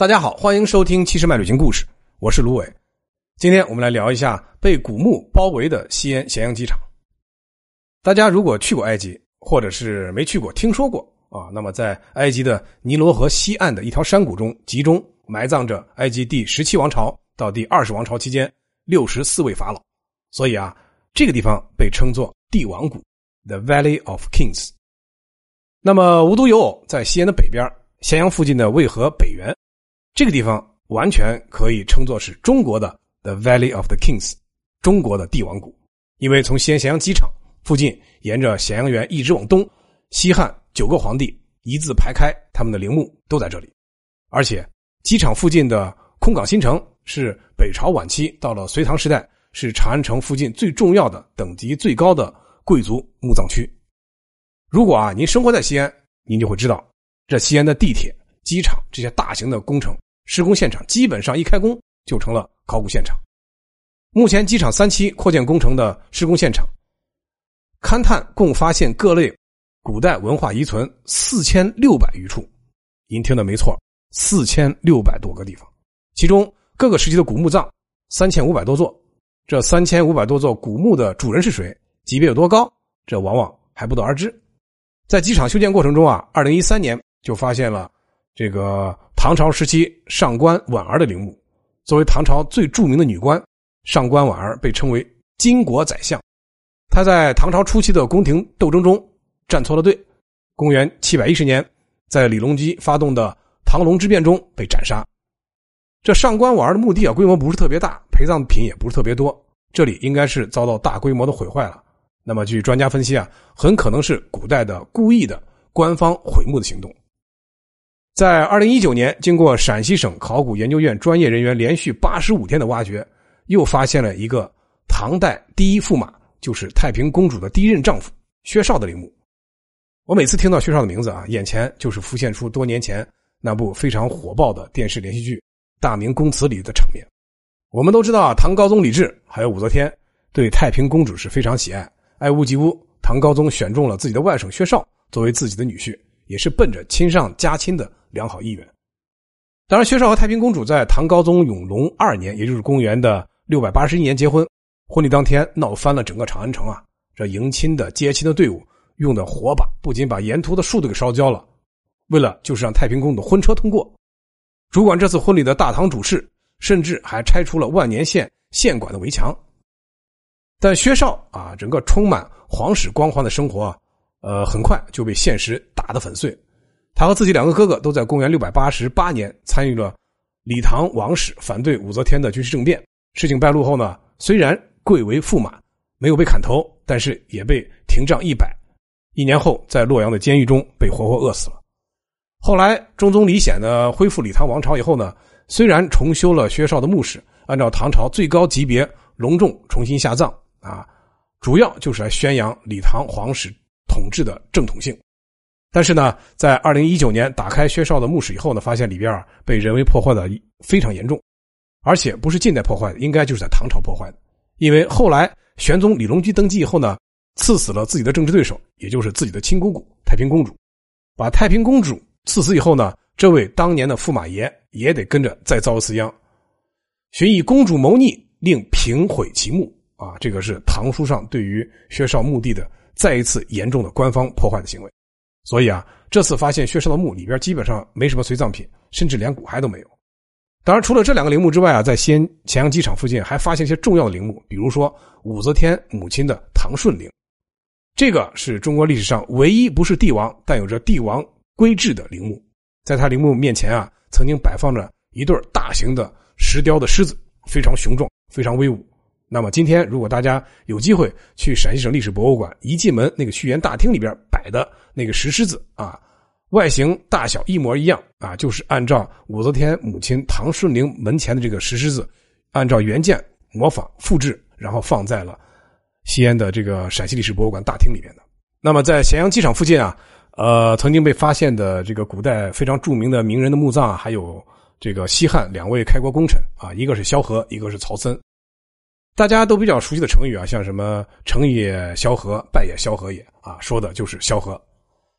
大家好，欢迎收听《七十迈旅行故事》，我是卢伟。今天我们来聊一下被古墓包围的西安咸阳机场。大家如果去过埃及，或者是没去过，听说过啊，那么在埃及的尼罗河西岸的一条山谷中，集中埋葬着埃及第十七王朝到第二十王朝期间六十四位法老，所以啊，这个地方被称作帝王谷 （The Valley of Kings）。那么无独有偶，在西安的北边，咸阳附近的渭河北缘。这个地方完全可以称作是中国的 The Valley of the Kings，中国的帝王谷。因为从西安咸阳机场附近，沿着咸阳园一直往东，西汉九个皇帝一字排开，他们的陵墓都在这里。而且，机场附近的空港新城是北朝晚期到了隋唐时代，是长安城附近最重要的、等级最高的贵族墓葬区。如果啊，您生活在西安，您就会知道，这西安的地铁。机场这些大型的工程施工现场，基本上一开工就成了考古现场。目前机场三期扩建工程的施工现场，勘探共发现各类古代文化遗存四千六百余处。您听的没错，四千六百多个地方，其中各个时期的古墓葬三千五百多座。这三千五百多座古墓的主人是谁，级别有多高，这往往还不得而知。在机场修建过程中啊，二零一三年就发现了。这个唐朝时期上官婉儿的陵墓，作为唐朝最著名的女官，上官婉儿被称为巾帼宰相。她在唐朝初期的宫廷斗争中站错了队，公元七百一十年，在李隆基发动的唐隆之变中被斩杀。这上官婉儿的墓地啊，规模不是特别大，陪葬品也不是特别多，这里应该是遭到大规模的毁坏了。那么，据专家分析啊，很可能是古代的故意的官方毁墓的行动。在二零一九年，经过陕西省考古研究院专业人员连续八十五天的挖掘，又发现了一个唐代第一驸马，就是太平公主的第一任丈夫薛绍的陵墓。我每次听到薛绍的名字啊，眼前就是浮现出多年前那部非常火爆的电视连续剧《大明宫词》里的场面。我们都知道啊，唐高宗李治还有武则天对太平公主是非常喜爱，爱屋及乌。唐高宗选中了自己的外甥薛绍作为自己的女婿，也是奔着亲上加亲的。良好意愿。当然，薛绍和太平公主在唐高宗永隆二年，也就是公元的六百八十一年结婚。婚礼当天闹翻了整个长安城啊！这迎亲的、接亲的队伍用的火把，不仅把沿途的树都给烧焦了，为了就是让太平公主婚车通过。主管这次婚礼的大唐主事，甚至还拆除了万年县县管的围墙。但薛绍啊，整个充满皇室光环的生活，呃，很快就被现实打得粉碎。他和自己两个哥哥都在公元六百八十八年参与了李唐王室反对武则天的军事政变。事情败露后呢，虽然贵为驸马，没有被砍头，但是也被廷杖一百。一年后，在洛阳的监狱中被活活饿死了。后来，中宗李显呢恢复李唐王朝以后呢，虽然重修了薛绍的墓室，按照唐朝最高级别隆重重新下葬啊，主要就是来宣扬李唐皇室统治的正统性。但是呢，在二零一九年打开薛绍的墓室以后呢，发现里边啊被人为破坏的非常严重，而且不是近代破坏的，应该就是在唐朝破坏的。因为后来玄宗李隆基登基以后呢，赐死了自己的政治对手，也就是自己的亲姑姑太平公主。把太平公主赐死以后呢，这位当年的驸马爷也得跟着再遭一次殃，寻以公主谋逆，令平毁其墓啊！这个是唐书上对于薛绍墓地的再一次严重的官方破坏的行为。所以啊，这次发现薛绍的墓里边基本上没什么随葬品，甚至连骨骸都没有。当然，除了这两个陵墓之外啊，在西安咸阳机场附近还发现一些重要的陵墓，比如说武则天母亲的唐顺陵，这个是中国历史上唯一不是帝王但有着帝王规制的陵墓。在他陵墓面前啊，曾经摆放着一对大型的石雕的狮子，非常雄壮，非常威武。那么今天，如果大家有机会去陕西省历史博物馆，一进门那个序言大厅里边摆的那个石狮子啊，外形大小一模一样啊，就是按照武则天母亲唐顺陵门前的这个石狮子，按照原件模仿复制，然后放在了西安的这个陕西历史博物馆大厅里边的。那么在咸阳机场附近啊，呃，曾经被发现的这个古代非常著名的名人的墓葬，还有这个西汉两位开国功臣啊，一个是萧何，一个是曹参。大家都比较熟悉的成语啊，像什么“成也萧何，败也萧何也”啊，说的就是萧何。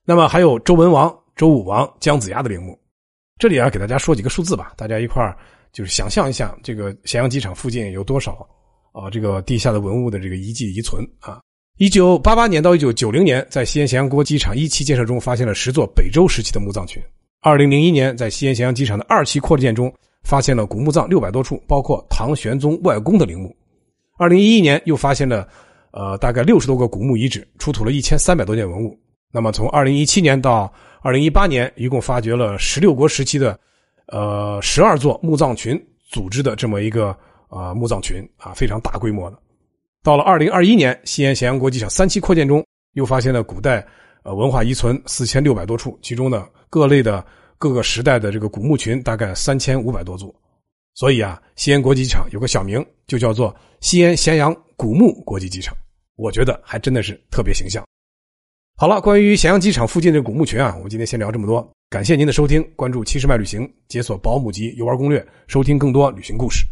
那么还有周文王、周武王、姜子牙的陵墓，这里啊，给大家说几个数字吧，大家一块儿就是想象一下，这个咸阳机场附近有多少啊这个地下的文物的这个遗迹遗存啊。一九八八年到一九九零年，在西安咸阳国际机场一期建设中发现了十座北周时期的墓葬群。二零零一年，在西安咸阳机场的二期扩建中，发现了古墓葬六百多处，包括唐玄宗外公的陵墓。二零一一年，又发现了呃大概六十多个古墓遗址，出土了一千三百多件文物。那么从二零一七年到二零一八年，一共发掘了十六国时期的呃十二座墓葬群组织的这么一个呃墓葬群啊，非常大规模的。到了二零二一年，西安咸阳国际机场三期扩建中，又发现了古代呃文化遗存四千六百多处，其中呢各类的各个时代的这个古墓群大概三千五百多座。所以啊，西安国际机场有个小名，就叫做西安咸阳古墓国际机场。我觉得还真的是特别形象。好了，关于咸阳机场附近的古墓群啊，我们今天先聊这么多。感谢您的收听，关注七十迈旅行，解锁保姆级游玩攻略，收听更多旅行故事。